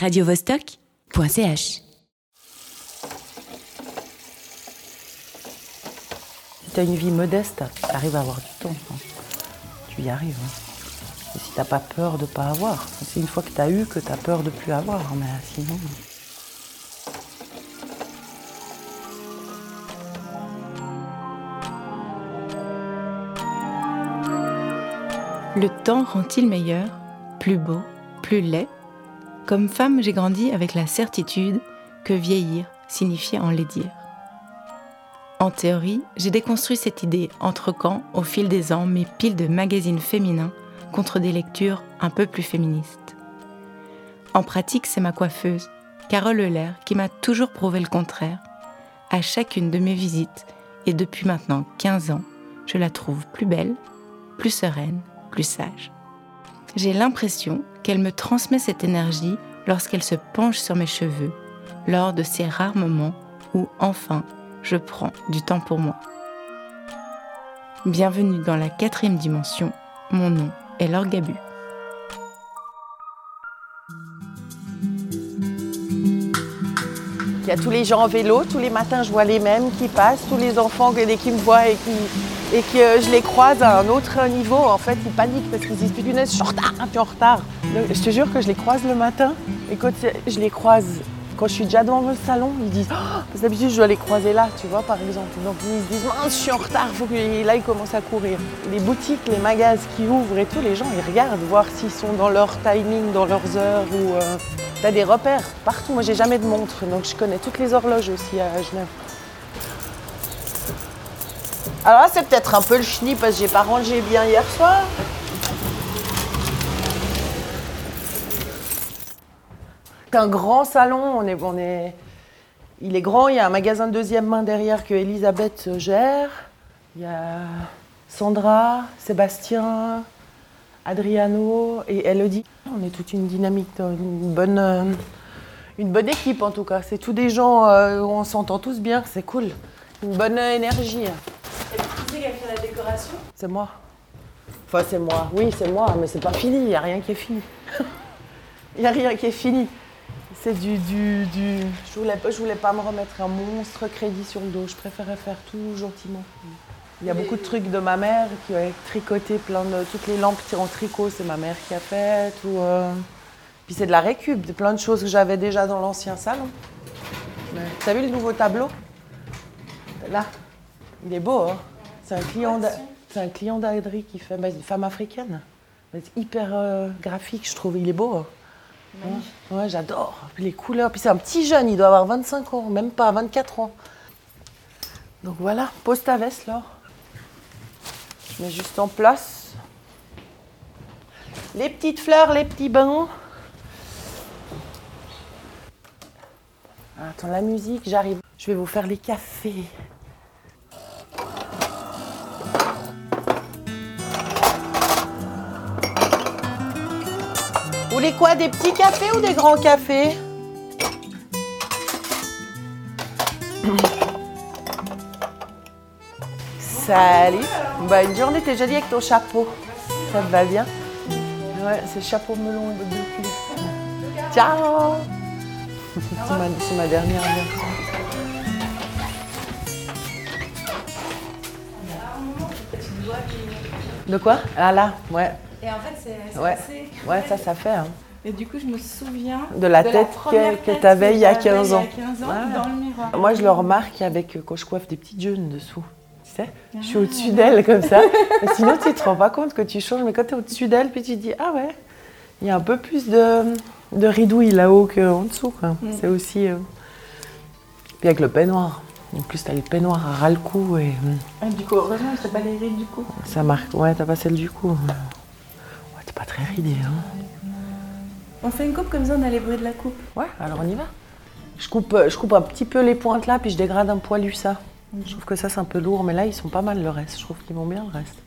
radiovostok.ch. Si tu as une vie modeste, tu arrives à avoir du temps. hein. Tu y arrives. hein. Et si t'as pas peur de pas avoir, c'est une fois que tu as eu que tu as peur de plus avoir. Mais sinon. Le temps rend-il meilleur, plus beau, plus laid? Comme femme, j'ai grandi avec la certitude que vieillir signifiait enlaidir. En théorie, j'ai déconstruit cette idée en troquant au fil des ans mes piles de magazines féminins contre des lectures un peu plus féministes. En pratique, c'est ma coiffeuse, Carole Euler, qui m'a toujours prouvé le contraire. À chacune de mes visites, et depuis maintenant 15 ans, je la trouve plus belle, plus sereine, plus sage. J'ai l'impression qu'elle me transmet cette énergie lorsqu'elle se penche sur mes cheveux, lors de ces rares moments où enfin je prends du temps pour moi. Bienvenue dans la quatrième dimension, mon nom est Laure Gabu. Il y a tous les gens en vélo, tous les matins je vois les mêmes qui passent, tous les enfants qu'ils me voient et, qui, et que je les croise à un autre niveau, en fait ils paniquent parce qu'ils se disent putain je suis en retard, tu es en retard. Je te jure que je les croise le matin et quand je les croise, quand je suis déjà devant le salon, ils disent oh, parce d'habitude je dois les croiser là, tu vois par exemple. Donc ils se disent mince je suis en retard, faut que... là ils commencent à courir. Les boutiques, les magasins qui ouvrent et tout, les gens ils regardent voir s'ils sont dans leur timing, dans leurs heures ou... euh, T'as des repères partout. Moi, j'ai jamais de montre, donc je connais toutes les horloges aussi à Genève. Alors là, c'est peut-être un peu le chenille parce que j'ai pas rangé bien hier soir. C'est un grand salon. On est, on il est grand. Il y a un magasin de deuxième main derrière que Elisabeth gère. Il y a Sandra, Sébastien, Adriano et Elodie. On est toute une dynamique, une bonne, euh, une bonne équipe en tout cas. C'est tous des gens euh, où on s'entend tous bien, c'est cool. Une bonne euh, énergie. C'est moi. Enfin, c'est moi. Oui, c'est moi, mais c'est pas fini. Il n'y a rien qui est fini. Il n'y a rien qui est fini. C'est du, du, du... Je voulais, pas- je voulais pas me remettre un monstre crédit sur le dos. Je préférais faire tout gentiment. Il y a beaucoup de trucs de ma mère qui a tricoté plein de toutes les lampes en tricot, c'est ma mère qui a fait. Ou euh, puis c'est de la récup, de plein de choses que j'avais déjà dans l'ancien salon. Ouais. T'as vu le nouveau tableau? Là, il est beau. Hein c'est un client, c'est un client d'Adri qui fait, bah, une femme africaine. Mais c'est hyper euh, graphique, je trouve. Il est beau. hein. Ouais, ouais, j'adore. Les couleurs. Puis c'est un petit jeune, il doit avoir 25 ans, même pas 24 ans. Donc voilà, pose ta veste, Laure. Je mets juste en place. Les petites fleurs, les petits bains. Attends, la musique, j'arrive. Je vais vous faire les cafés. Voulez quoi Des petits cafés ou des grands cafés Salut Bah une journée, t'es jolie avec ton chapeau. Ça te va bien Ouais, c'est chapeau melon de cul. Ciao C'est ma, ma dernière version. De quoi? Ah là, ouais. Et en fait, c'est Ouais. Ouais, ça, ça fait. hein. Et du coup, je me souviens De la tête que, que tête t'avais il y a j'avais 15 ans. Il y a 15 ans Ouais. dans le miroir. Moi, je le remarque avec euh, quand je coiffe des petites jeunes dessous. Tu sais, je suis au-dessus d'elle comme ça. Sinon, tu te rends pas compte que tu changes. Mais quand tu es au-dessus d'elle, puis tu te dis Ah ouais, il y a un peu plus de, de ridouille là-haut qu'en dessous. quoi. C'est aussi. euh, Puis avec le peignoir. En plus, t'as le peignoir à ras le cou et hum, Ah, du coup, heureusement, c'est pas les rides du coup. ça marque. Ouais, t'as pas celle du cou. Pas très ridée. Hein. On fait une coupe comme ça, on a les bruits de la coupe. Ouais, alors on y va. Je coupe, euh, je coupe un petit peu les pointes là, puis je dégrade un poilu ça. Je trouve que ça c'est un peu lourd, mais là ils sont pas mal le reste. Je trouve qu'ils vont bien le reste.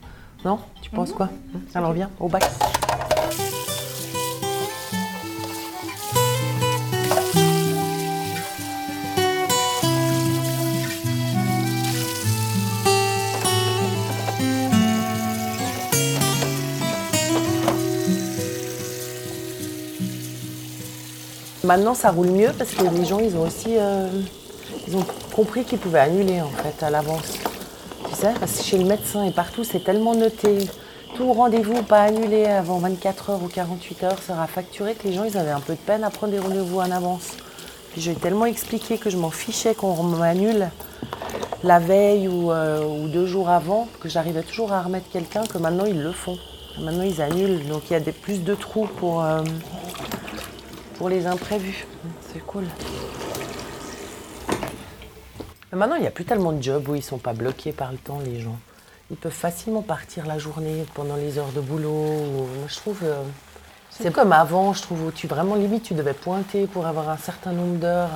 Non? Tu penses quoi? Alors viens, au bac. Maintenant, ça roule mieux parce que les gens, ils ont aussi euh, ils ont compris qu'ils pouvaient annuler en fait à l'avance. Tu sais, parce que chez le médecin et partout, c'est tellement noté. Tout rendez-vous pas annulé avant 24 heures ou 48 heures sera facturé que les gens, ils avaient un peu de peine à prendre des rendez-vous en avance. Puis j'ai tellement expliqué que je m'en fichais qu'on m'annule la veille ou, euh, deux jours avant, que j'arrivais toujours à remettre quelqu'un, que maintenant ils le font. Maintenant ils annulent, donc il y a plus de trous pour, euh, pour les imprévus. C'est cool. Mais maintenant il n'y a plus tellement de jobs où ils ne sont pas bloqués par le temps, les gens. Ils peuvent facilement partir la journée pendant les heures de boulot. ou- moi, je trouve. euh, c'est comme avant, je trouve, où tu vraiment limite tu devais pointer pour avoir un certain nombre d'heures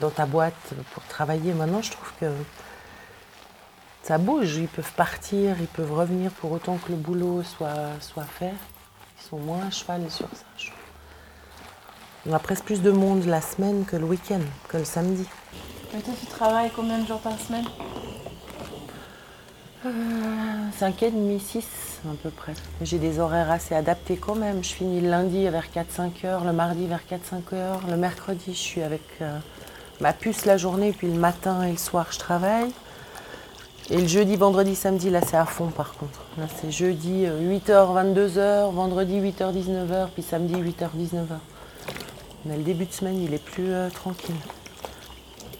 dans ta boîte pour travailler. Maintenant, je trouve que ça bouge. Ils peuvent partir, ils peuvent revenir pour autant que le boulot soit, soit fait. Ils sont moins à cheval sur ça. je trouve. On a presque plus de monde la semaine que le week-end, que le samedi. Mais toi, tu travailles combien de jours par semaine? 5 et demi, 6 à peu près. J'ai des horaires assez adaptés quand même. Je finis le lundi vers 4-5 heures, le mardi vers 4-5 heures, le mercredi je suis avec euh, ma puce la journée, puis le matin et le soir je travaille. Et le jeudi, vendredi, samedi, là c'est à fond par contre. Là c'est jeudi 8h, 22h, vendredi 8h, 19h, puis samedi 8h, 19h. Mais le début de semaine il est plus euh, tranquille.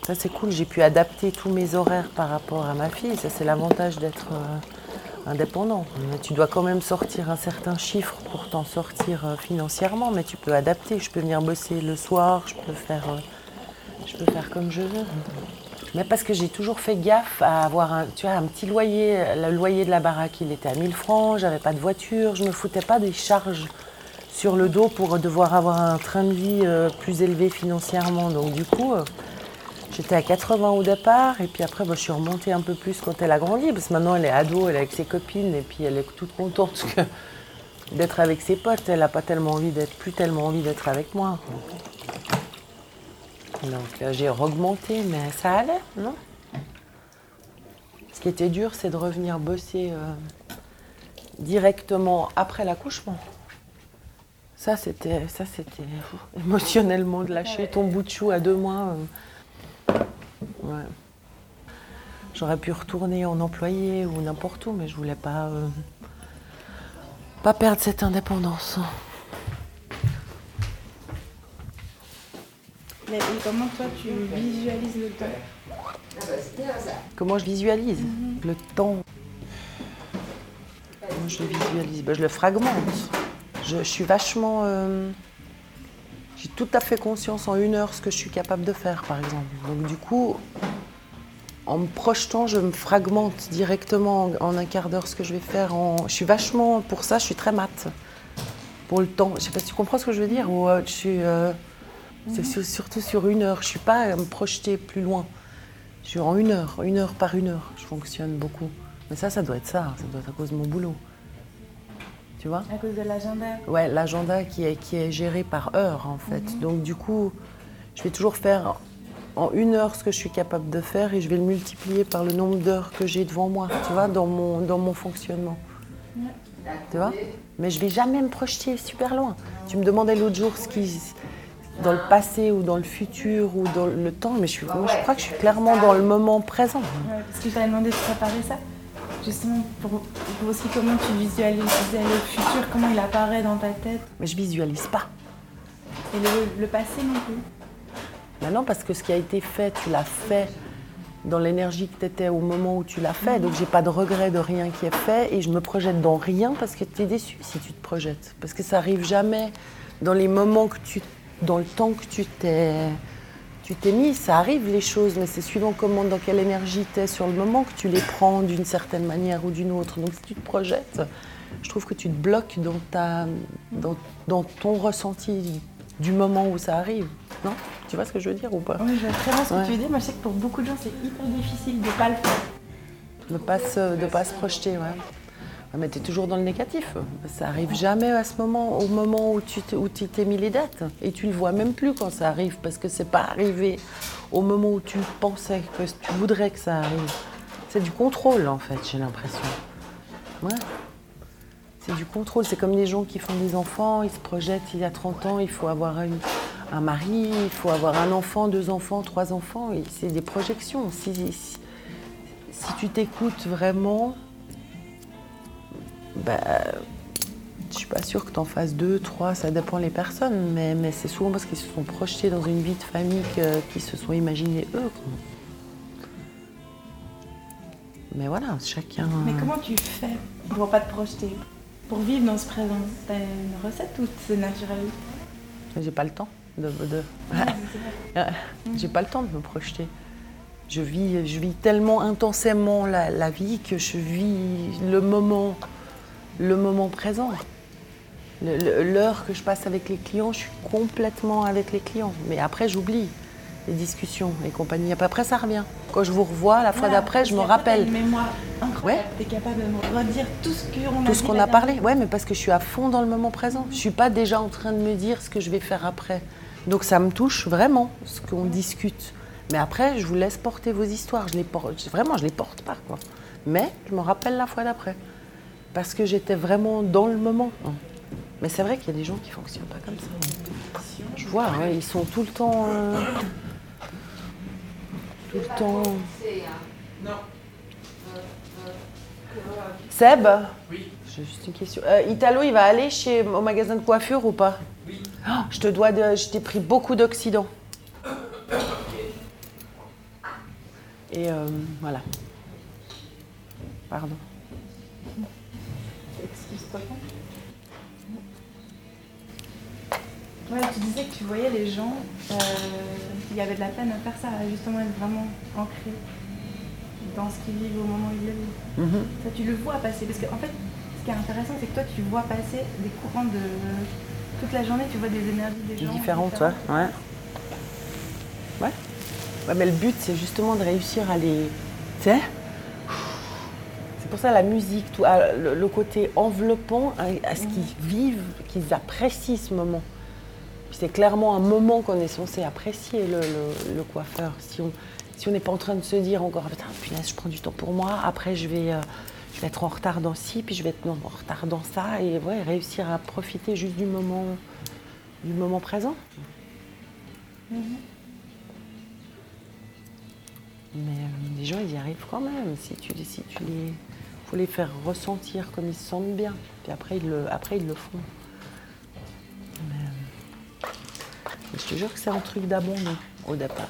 Ça c'est cool, j'ai pu adapter tous mes horaires par rapport à ma fille. Ça c'est l'avantage d'être euh, indépendant. Mais tu dois quand même sortir un certain chiffre pour t'en sortir euh, financièrement, mais tu peux adapter. Je peux venir bosser le soir, je peux faire, comme je veux. Mais parce que j'ai toujours fait gaffe à avoir un, tu vois, un petit loyer. Le loyer de la baraque, il était à 1000 francs, j'avais pas de voiture, je me foutais pas des charges sur le dos pour devoir avoir un train de vie euh, plus élevé financièrement. Donc du coup, euh, J'étais à 80 au départ, et puis après, je suis remontée un peu plus quand elle a grandi, parce que maintenant elle est ado, elle est avec ses copines, et puis elle est toute contente d'être avec ses potes. Elle n'a pas tellement envie d'être, plus tellement envie d'être avec moi. Donc euh, j'ai augmenté, mais ça allait, non? Ce qui était dur, c'est de revenir bosser directement après l'accouchement. Ça, c'était, ça, c'était émotionnellement de lâcher ton bout de chou à deux mois. euh, Ouais. J'aurais pu retourner en employé ou n'importe où, mais je voulais pas, euh, pas perdre cette indépendance. Mais comment toi, tu visualises le temps Comment je visualise le temps? Comment je le visualise? Ben, Je le fragmente. Je, je suis vachement. euh, J'ai tout à fait conscience en une heure ce que je suis capable de faire, par exemple. Donc, du coup, en me projetant, je me fragmente directement en, en un quart d'heure ce que je vais faire. En... Je suis vachement. Pour ça, je suis très mat. Pour le temps. Je sais pas si tu comprends ce que je veux dire. Ou, euh, je suis. euh, C'est sur- surtout sur une heure. Je suis pas à me projeter plus loin. Je suis en une heure, une heure par une heure. Je fonctionne beaucoup. Mais ça, ça doit être ça. Ça doit être à cause de mon boulot. Tu vois À cause de l'agenda Ouais, l'agenda qui est, qui est géré par heure, en fait. Donc, du coup, je vais toujours faire en une heure ce que je suis capable de faire et je vais le multiplier par le nombre d'heures que j'ai devant moi, tu vois, dans mon, dans mon fonctionnement. Tu vois? Mais je vais jamais me projeter super loin. Tu me demandais l'autre jour ce qui. dans le passé ou dans le futur ou dans le temps, mais je, suis, moi, je crois que je suis clairement dans le moment présent. Ouais, parce que je t'avais demandé de préparer ça. Justement, pour, pour aussi comment tu visualises le futur, comment il apparaît dans ta tête. Mais je visualise pas. Et le, le passé non plus. Maintenant, parce que ce qui a été fait, tu l'as fait dans l'énergie que tu étais au moment où tu l'as fait. Donc, j'ai pas de regret de rien qui est fait et je me projette dans rien parce que tu es déçu si tu te projettes. Parce que ça arrive jamais dans les moments que tu. dans le temps que tu t'es. Tu t'es mis, ça arrive les choses, mais c'est suivant comment, dans quelle énergie tu es sur le moment que tu les prends d'une certaine manière ou d'une autre. Donc si tu te projettes, je trouve que tu te bloques dans, ta, dans, dans ton ressenti du moment où ça arrive. Non? Tu vois ce que je veux dire ou pas? Oui, je vois très bien ce que Ouais. tu veux dire. Moi, je sais que pour beaucoup de gens, c'est hyper difficile de ne pas le faire. De pas se, de pas se projeter, ouais. Ouais, Mais tu es toujours dans le négatif. Ça arrive jamais à ce moment, au moment où tu t'es- t'es mis les dates. Et tu le vois même plus quand ça arrive, parce que c'est pas arrivé au moment où tu pensais que tu voudrais que ça arrive. C'est du contrôle, en fait, j'ai l'impression. C'est du contrôle. C'est comme les gens qui font des enfants, ils se projettent il y a 30 ans, il faut avoir un mari, il faut avoir un enfant, deux enfants, trois enfants. C'est des projections. Si, si tu t'écoutes vraiment, bah, je suis pas sûre que tu en fasses deux, trois, ça dépend les personnes, mais, mais c'est souvent parce qu'ils se sont projetés dans une vie de famille qu'ils se sont imaginés eux. Mais voilà, chacun. Mais comment tu fais pour pas te projeter? Pour vivre dans ce présent? T'as une recette ou c'est naturel? J'ai pas le temps de. de... J'ai pas le temps de me projeter. Je vis, je vis tellement intensément la, la vie que je vis le moment, le moment présent. L'heure que je passe avec les clients, je suis complètement avec les clients. Mais après, j'oublie les discussions et compagnie. Après, ça revient. Quand je vous revois, la fois d'après, je me rappelle. Une mémoire incroyable. Ouais. Tu es capable de me redire tout ce qu'on a Tout ce qu'on a parlé. Ouais, mais parce que je suis à fond dans le moment présent. Je suis pas déjà en train de me dire ce que je vais faire après. Donc ça me touche vraiment, ce qu'on discute. Mais après, je vous laisse porter vos histoires. Je les porte, vraiment, je les porte pas. Quoi. Mais je me rappelle la fois d'après. Parce que j'étais vraiment dans le moment. Mais c'est vrai qu'il y a des gens qui fonctionnent pas comme ça. Je vois, ils sont tout le temps. Euh, tout le temps. Seb Oui. J'ai juste une question. Euh, Italo, il va aller chez, au magasin de coiffure ou pas? Oui. Oh, je te dois de. Je t'ai pris beaucoup d'Occident. Et euh, voilà. Pardon. Ouais, tu disais que tu voyais les gens, euh, il y avait de la peine à faire ça, justement être vraiment ancré dans ce qu'ils vivent au moment où ils le vivent. Mhm. Ça, tu le vois passer. Parce qu'en fait, ce qui est intéressant, c'est que toi, tu vois passer des courants de. Toute la journée, tu vois des énergies des gens. Différentes, toi, ouais. Ouais. Ouais, mais le but, c'est justement de réussir à les. Tu sais pour ça la musique, tout, le, côté enveloppant, à, ce qu'ils vivent, qu'ils apprécient ce moment c'est clairement un moment qu'on est censé apprécier, le, coiffeur. Si on si n'est pas en train de se dire encore, putain, punaise, je prends du temps pour moi, après je vais, euh, je vais être en retard dans ci, puis je vais être en retard dans ça, et ouais, réussir à profiter juste du moment, du moment présent. Mm-hmm. Mais euh, les gens, ils y arrivent quand même. Si tu, si tu les, faut les faire ressentir comme ils se sentent bien. Puis après, ils le, après, ils le font. Je te jure que c'est un truc d'abandon au départ.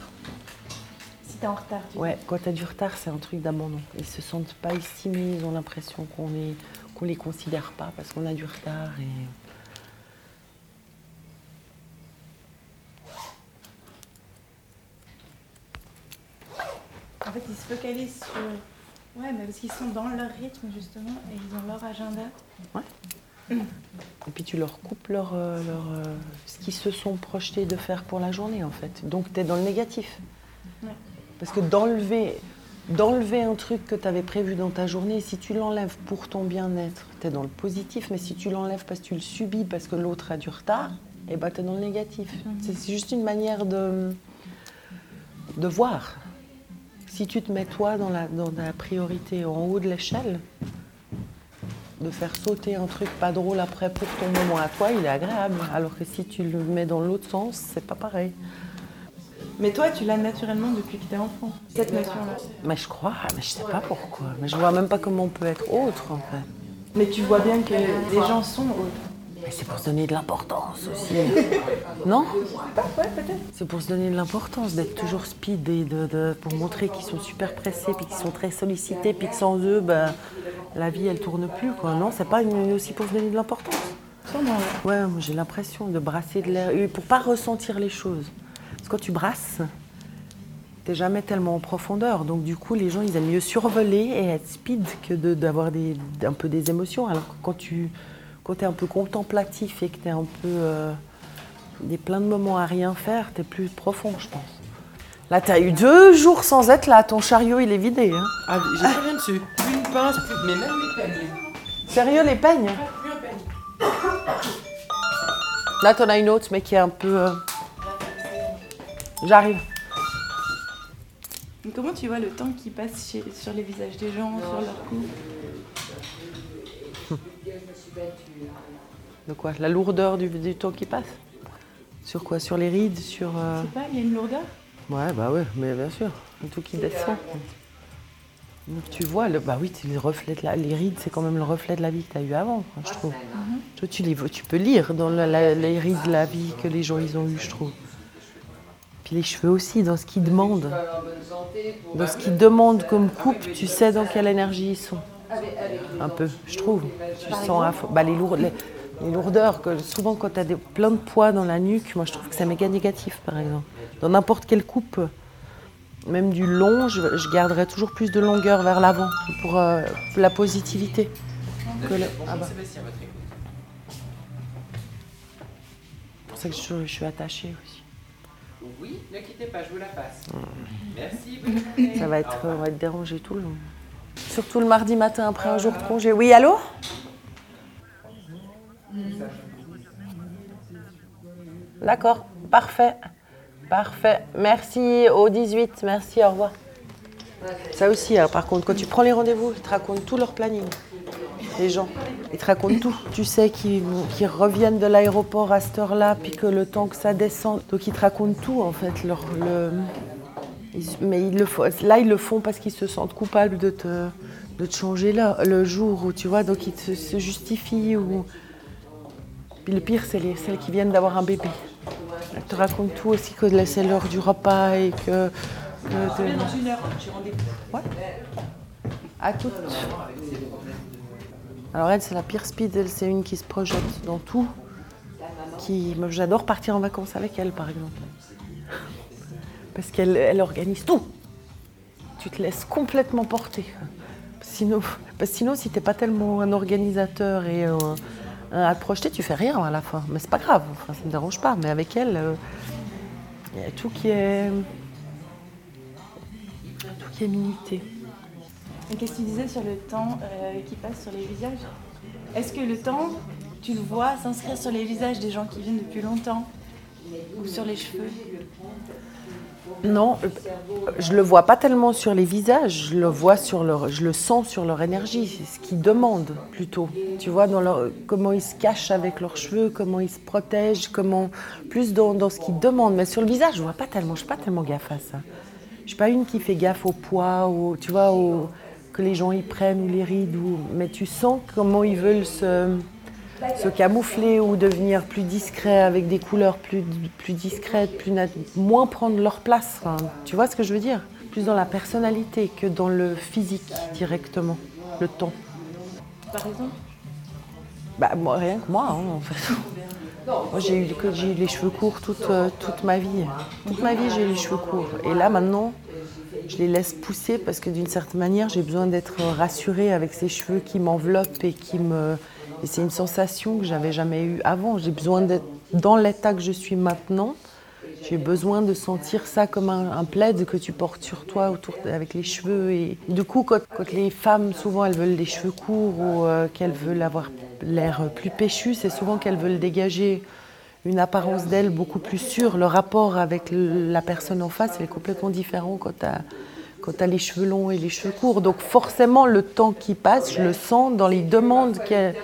Si t'es en retard, tu Ouais, quand t'as du retard, c'est un truc d'abandon. Ils se sentent pas estimés, ils ont l'impression qu'on les, qu'on les considère pas parce qu'on a du retard et. En fait, ils se focalisent sur. Ouais, mais parce qu'ils sont dans leur rythme justement et ils ont leur agenda. Ouais. Et puis tu leur coupes leur, euh, leur, euh, ce qu'ils se sont projetés de faire pour la journée en fait. Donc tu es dans le négatif. Parce que d'enlever, d'enlever un truc que tu avais prévu dans ta journée, si tu l'enlèves pour ton bien-être, tu es dans le positif, mais si tu l'enlèves parce que tu le subis, parce que l'autre a du retard, et eh ben, tu es dans le négatif. Mhm. C'est juste une manière de, de voir. Si tu te mets toi dans la, dans la priorité en haut de l'échelle, de faire sauter un truc pas drôle après pour ton moment à toi, il est agréable. Alors que si tu le mets dans l'autre sens, c'est pas pareil. Mais toi, tu l'as naturellement depuis que tu es enfant, cette nature-là. Mais je crois, mais je sais pas pourquoi. Mais je vois même pas comment on peut être autre en fait. Mais tu vois bien que les gens sont autres. Mais c'est pour se donner de l'importance aussi. non C'est pour se donner de l'importance, d'être toujours speed et de, pour montrer qu'ils sont super pressés, puis qu'ils sont très sollicités, puis que sans eux, ben, la vie, elle tourne plus. Quoi. Non, c'est pas une, aussi pour se donner de l'importance. Ouais, j'ai l'impression de brasser de l'air, pour pas ressentir les choses. Parce que quand tu brasses, t'es jamais tellement en profondeur. Donc du coup, les gens, ils aiment mieux survoler et être speed que d'avoir un peu des émotions. Alors que quand tu quand tu es un peu contemplatif et que tu es un peu. Euh, des plein de moments à rien faire, tu es plus profond, je pense. Là, tu as eu deux jours sans être là. Ton chariot, il est vidé. Hein. Ah, j'ai plus rien dessus. une pince, mais même les peignes. Sérieux, les peignes? Là, t'en as une autre, mais qui est un peu. Euh, j'arrive. Comment tu vois le temps qui passe sur les visages des gens, sur leur cou de quoi? La lourdeur du, temps qui passe? Sur quoi? Sur les rides? Sur. euh, Je sais pas, il y a une lourdeur? Ouais, bah ouais, mais bien sûr. Tout qui descend. Donc tu vois, le, bah oui, c'est le reflet de la, les rides, c'est quand même le reflet de la vie que tu as eu avant, quoi, je trouve. Tu, les, peux lire dans la- la- les rides de la vie que les gens ils ont eu, je trouve. Puis les cheveux aussi, dans ce qu'ils demandent. Dans ce qu'ils demandent comme coupe, tu sais dans quelle énergie ils sont. Un peu, je trouve. Tu sens bah, les, lourd- les- les lourdeurs, que souvent quand tu as des, plein de poids dans la nuque, moi je trouve que c'est méga négatif par exemple. Dans n'importe quelle coupe, même du long, je, je garderais toujours plus de longueur vers l'avant pour euh, la positivité. Que le- ah bah, c'est pour ça que je, je suis attachée aussi. Oui, ne quittez pas, je vous la passe. Merci, bonne journée. Ça va être, on va être dérangé tout le long. Surtout le mardi matin après un jour de congé. Oui, allô D'accord, parfait. Parfait. Merci au 18. Merci, au revoir. Ça aussi, hein, par contre, quand tu prends les rendez-vous, ils te racontent tout leur planning. Les gens, ils te racontent tout. Tu sais qu'ils reviennent de l'aéroport à cette heure-là, puis que le temps que ça descend. Donc ils te racontent tout, en fait. Leur, le... mais ils le font, là, ils le font parce qu'ils se sentent coupables de te, de te changer là, le jour où, tu vois, donc ils te- se justifient. Ou... Puis le pire, c'est les, celles qui viennent d'avoir un bébé. Elles te racontent tout aussi, que c'est l'heure du repas et que... que te- Dans une heure, j'ai rendez-vous. à toutes. Alors elle, c'est la pire speed, elle, c'est une qui se projette dans tout. Qui, j'adore partir en vacances avec elle, par exemple. Parce qu'elle elle organise tout. Tu te laisses complètement porter. Sinon, parce que sinon si t'es pas tellement un organisateur et un à te projeter, tu fais rien à la fin. Mais c'est pas grave, ça me dérange pas. Mais avec elle, euh, il y a tout qui est, tout qui est minuté. Et qu'est-ce que tu disais sur le temps euh, qui passe sur les visages? Est-ce que le temps, tu le vois s'inscrire sur les visages des gens qui viennent depuis longtemps? Ou sur les cheveux? Non, euh, je le vois pas tellement sur les visages, je le vois sur leur, je le sens sur leur énergie, ce qu'ils demandent plutôt. Tu vois, comment ils se cachent avec leurs cheveux, comment ils se protègent, comment plus dans, dans ce qu'ils demandent. Mais sur le visage, je vois pas tellement, je suis pas tellement gaffe à ça. Je suis pas une qui fait gaffe au poids, au, tu vois, au, que les gens y prennent ou les rides, ou, mais tu sens comment ils veulent se se camoufler ou devenir plus discret avec des couleurs plus, plus discrètes, plus moins prendre leur place. Enfin, tu vois ce que je veux dire? Plus dans la personnalité que dans le physique directement, le temps. Par exemple? Bah, moi, rien que moi, hein, en fait. Moi, j'ai eu, eu les cheveux courts toute, euh, toute ma vie. Toute ma vie, j'ai eu les cheveux courts. Et là, maintenant, je les laisse pousser parce que d'une certaine manière, j'ai besoin d'être rassurée avec ces cheveux qui m'enveloppent et qui me. Et c'est une sensation que j'avais jamais eue avant. J'ai besoin d'être dans l'état que je suis maintenant. J'ai besoin de sentir ça comme un, plaid que tu portes sur toi autour avec les cheveux. Et du coup, quand, les femmes, souvent, elles veulent des cheveux courts ou euh, qu'elles veulent avoir l'air plus péchu, c'est souvent qu'elles veulent dégager une apparence d'elles beaucoup plus sûre. Le rapport avec la personne en face est complètement différent quand tu as, t'as les cheveux longs et les cheveux courts. Donc forcément, le temps qui passe, je le sens dans les demandes qu'elles-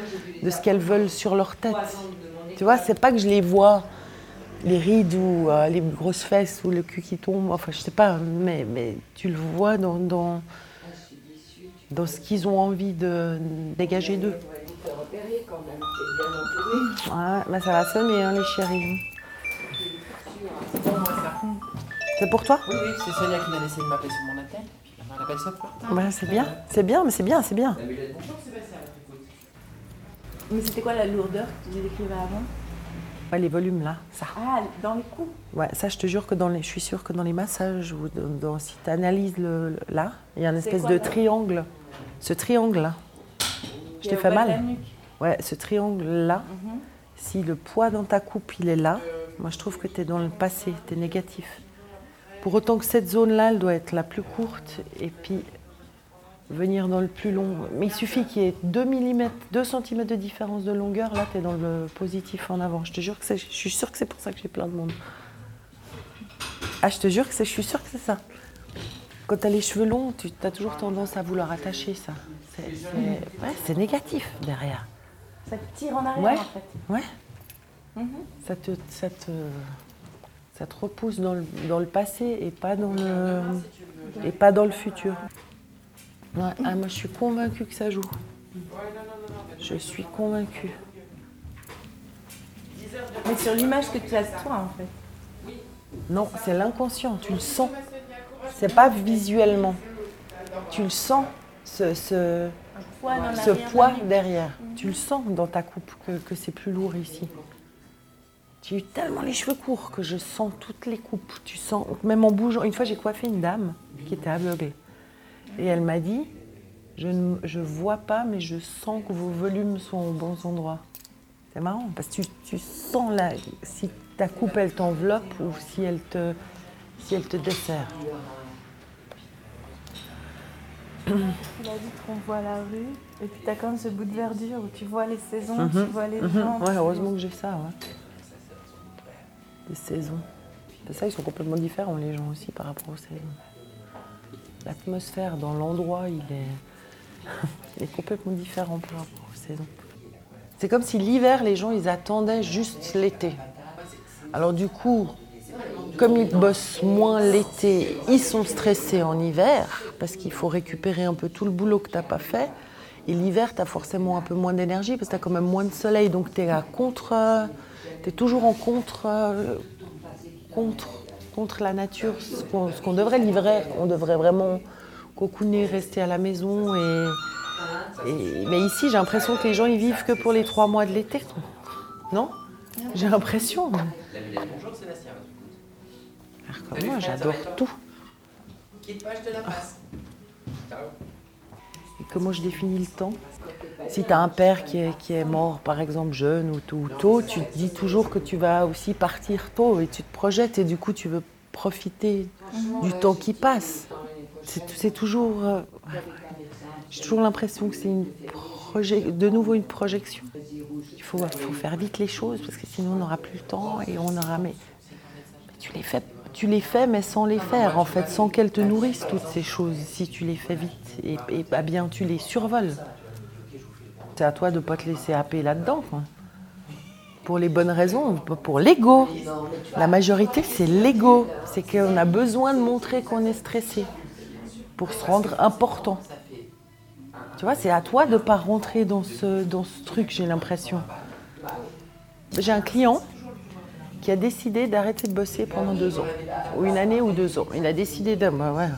de ce qu'elles veulent sur leur tête. Tu vois, c'est pas que je les vois, les rides ou euh, les grosses fesses ou le cul qui tombe, enfin je sais pas, mais, mais tu le vois dans, dans, dans ce qu'ils ont envie de dégager d'eux. Ouais, bah ça va sonner, hein, les chéris. C'est pour toi? Oui, oui, c'est Sonia qui vient d'essayer de m'appeler sur mon appel. Puis maintenant, elle appelle ça pour Bah, C'est bien, c'est bien, mais c'est bien, c'est bien. Mais c'était quoi la lourdeur que tu décrivais avant Ouais, les volumes là, ça. Ah, dans les coups Ouais, ça, je te jure que dans les, je suis sûre que dans les massages ou dans, si tu analyses le, le- là, il y a une espèce quoi, de triangle. Ce triangle là, je de la mal. Ouais, ce triangle là, Mhm. si le poids dans ta coupe il est là, moi je trouve que tu es dans le passé, tu es négatif. Pour autant que cette zone là, elle doit être la plus courte et puis venir dans le plus long. Mais il suffit qu'il y ait 2 mm, 2 cm de différence de longueur, là tu es dans le positif en avant. Je te jure que c'est, je suis sûre que c'est pour ça que j'ai plein de monde. Ah, je te jure que c'est, je suis sûre que c'est ça. Quand tu as les cheveux longs, tu as toujours tendance à vouloir attacher ça. C'est, c'est- ouais, c'est négatif derrière. Ça te tire en arrière Ouais. en fait. Ouais. Mhm. Ça, te, ça, te, ça te repousse dans le, dans le passé et pas dans le, et pas dans le futur. Ah, moi, je suis convaincue que ça joue. Je suis convaincue. Mais sur l'image que tu as de toi, en fait. Non, c'est l'inconscient, tu le sens. C'est pas visuellement. Tu le sens, ce, ce, ce poids derrière. Tu le sens dans ta coupe que, c'est plus lourd ici. J'ai eu tellement les cheveux courts que je sens toutes les coupes. Tu sens, même en bougeant. Une fois, j'ai coiffé une dame qui était aveuglée. Et elle m'a dit Je ne je vois pas, mais je sens que vos volumes sont aux bons endroits. C'est marrant parce que tu, tu sens là, si ta coupe elle t'enveloppe ou si elle te, si elle te dessert. Il a dit qu'on voit la rue, et puis tu as comme ce bout de verdure où tu vois les saisons, tu mhm. vois les mhm. gens. Ouais, heureusement que j'ai ça. Ouais. Les saisons. C'est ça, ils sont complètement différents, les gens aussi, par rapport aux saisons. L'atmosphère dans l'endroit, il est... complètement différent par rapport aux saisons. C'est comme si l'hiver, les gens, ils attendaient juste l'été. Alors du coup, comme ils bossent moins l'été, ils sont stressés en hiver parce qu'il faut récupérer un peu tout le boulot que tu n'as pas fait. Et l'hiver, tu as forcément un peu moins d'énergie parce que tu as quand même moins de soleil. Donc tu es, contre, es toujours en contre, contre, contre la nature. Ce qu'on devrait livrer, on devrait vraiment cocooner, rester à la maison. Et, mais ici, j'ai l'impression que les gens, ils vivent que pour les trois mois de l'été. Non? J'ai l'impression. Bonjour Sébastien. comme moi, j'adore tout. Quitte pas, je te la passe. Et comment je définis le temps? Si tu as un père qui est, qui est, mort, par exemple, jeune ou tôt, ou tôt, tu te dis toujours que tu vas aussi partir tôt et tu te projettes et du coup, tu veux profiter du temps qui passe. C'est toujours. Euh, j'ai toujours l'impression que c'est une de nouveau une projection. Il faut, faut, faire vite les choses parce que sinon on n'aura plus le temps et on aura. Mais, tu les fais, tu les fais, mais sans les faire en fait, sans qu'elles te nourrissent toutes ces choses. Si tu les fais vite et, et bah bien tu les survoles. C'est à toi de ne pas te laisser happer là-dedans. Pour les bonnes raisons, pour l'ego. La majorité, c'est l'ego. C'est qu'on a besoin de montrer qu'on est stressé pour se rendre important. Tu vois, c'est à toi de ne pas rentrer dans ce, dans ce truc, j'ai l'impression. J'ai un client qui a décidé d'arrêter de bosser pendant deux ans, ou une année ou deux ans. Il a décidé de. Bah.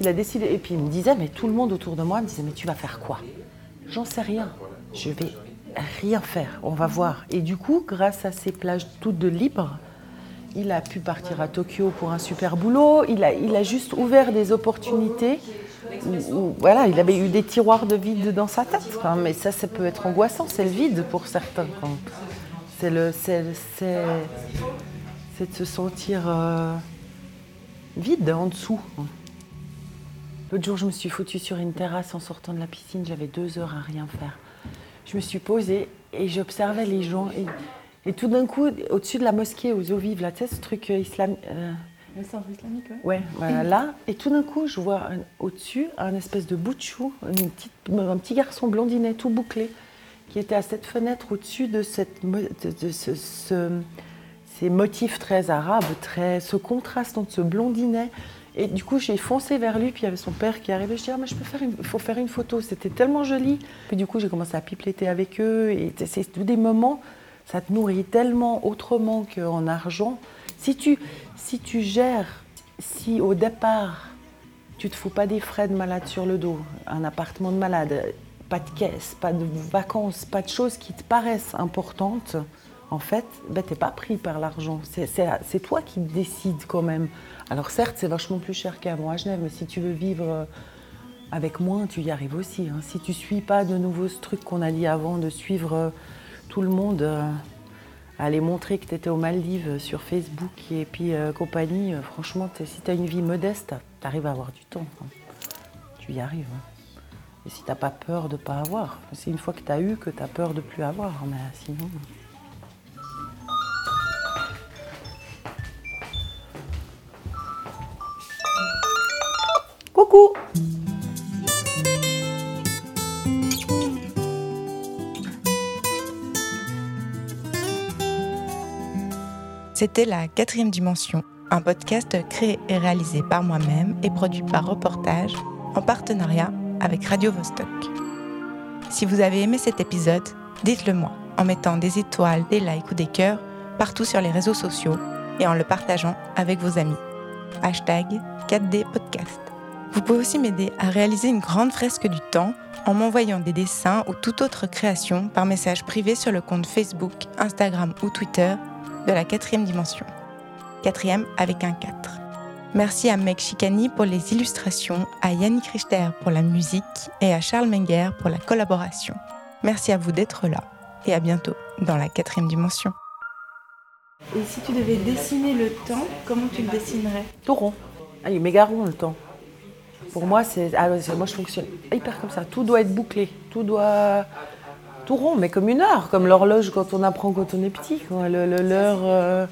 Il a décidé. Et puis il me disait, mais tout le monde autour de moi me disait, mais tu vas faire quoi? J'en sais rien. Je vais rien faire. On va voir. Et du coup, grâce à ces plages toutes de libre, il a pu partir à Tokyo pour un super boulot. Il a, juste ouvert des opportunités voilà, il avait eu des tiroirs de vide dans sa tête. mais ça, ça peut être angoissant. C'est le vide pour certains. C'est le, c'est, de se sentir euh, vide en dessous. L'autre jour, je me suis foutue sur une terrasse en sortant de la piscine. J'avais deux heures à rien faire. Je me suis posée et j'observais les gens. Et, tout d'un coup, au-dessus de la mosquée aux eaux vives, là, tu sais, ce truc euh, islamique. Euh, le centre islamique, oui. Ouais, voilà, là. Et tout d'un coup, je vois au-dessus un espèce de bout de chou, une petite, un petit garçon blondinet tout bouclé, qui était à cette fenêtre au-dessus de, cette, de, ce, ces motifs très arabes, très, ce contraste entre ce blondinet. Et du coup, j'ai foncé vers lui, puis il y avait son père qui arrivait. Je dis, ah, mais je peux faire il faut faire une photo. C'était tellement joli. Puis du coup, j'ai commencé à pipeleter avec eux. Et c'est des moments, ça te nourrit tellement autrement qu'en argent. Si tu, si tu gères, si au départ, tu te fous pas des frais de malade sur le dos, un appartement de malade, pas de caisse, pas de vacances, pas de choses qui te paraissent importantes, en fait, ben, tu n'es pas pris par l'argent. C'est toi qui décides quand même. Alors certes, c'est vachement plus cher moi à Genève, mais si tu veux vivre euh, avec moins, tu y arrives aussi. Hein. Si tu suis pas de nouveau ce truc qu'on a dit avant, de suivre euh, tout le monde, euh, aller montrer que tu étais aux Maldives sur Facebook et puis euh, compagnie, euh, franchement, si tu as une vie modeste, tu arrives à avoir du temps. Hein. Tu y arrives. Hein. Et si tu pas peur de ne pas avoir, c'est une fois que tu as eu que tu as peur de plus avoir. Mais sinon. Coucou C'était la quatrième dimension, un podcast créé et réalisé par moi-même et produit par Reportage en partenariat avec Radio Vostok. Si vous avez aimé cet épisode, dites-le moi en mettant des étoiles, des likes ou des cœurs partout sur les réseaux sociaux et en le partageant avec vos amis. Hashtag 4D Podcast. Vous pouvez aussi m'aider à réaliser une grande fresque du temps en m'envoyant des dessins ou toute autre création par message privé sur le compte Facebook, Instagram ou Twitter de la quatrième dimension. Quatrième avec un 4. Merci à Meg Chicani pour les illustrations, à Yannick Richter pour la musique et à Charles Menger pour la collaboration. Merci à vous d'être là et à bientôt dans la quatrième dimension. Et si tu devais dessiner le temps, comment tu le dessinerais? Tout rond. Ah, il est méga rond le temps. Pour moi, c'est. Ah, moi, je fonctionne hyper comme ça. Tout doit être bouclé. Tout doit. Tout rond, mais comme une heure, comme l'horloge quand on apprend quand on est petit. L'heure. Euh,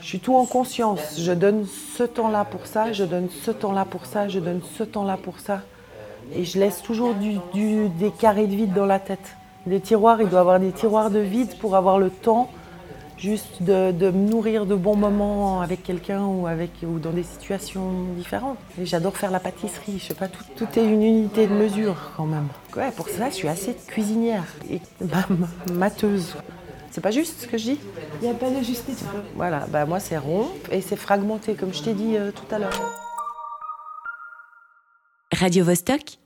je suis tout en conscience. Je donne ce temps-là pour ça, je donne ce temps-là pour ça, je donne ce temps-là pour ça. Et je laisse toujours du, des carrés de vide dans la tête. Des tiroirs, il doit avoir des tiroirs de vide pour avoir le temps juste de, me nourrir de bons moments avec quelqu'un ou, avec, ou dans des situations différentes. Et j'adore faire la pâtisserie, je sais pas, tout, tout, est une unité de mesure quand même. Ouais, pour ça, je suis assez cuisinière et bah, mateuse. C'est pas juste ce que je dis? Il n'y a pas de justice. Voilà, bah moi c'est rond et c'est fragmenté, comme je t'ai dit euh, tout à l'heure. Radio -Vostok